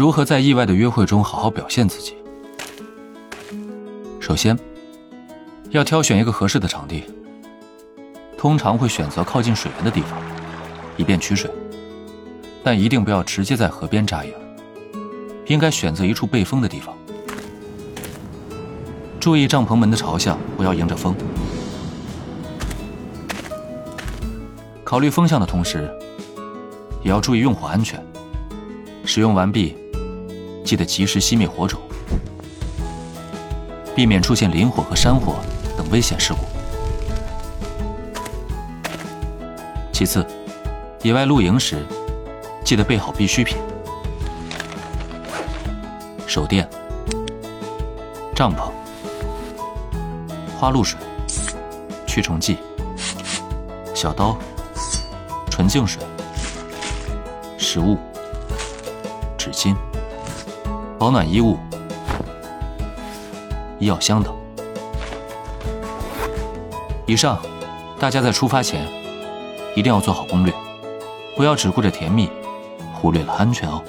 如何在意外的约会中好好表现自己？首先，要挑选一个合适的场地，通常会选择靠近水源的地方，以便取水。但一定不要直接在河边扎营，应该选择一处背风的地方。注意帐篷门的朝向，不要迎着风。考虑风向的同时，也要注意用火安全。使用完毕，记得及时熄灭火种，避免出现林火和山火等危险事故。其次，野外露营时，记得备好必需品：手电、帐篷、花露水、驱虫剂、小刀、纯净水、食物。纸巾、保暖衣物、医药箱等。以上，大家在出发前一定要做好攻略，不要只顾着甜蜜，忽略了安全哦。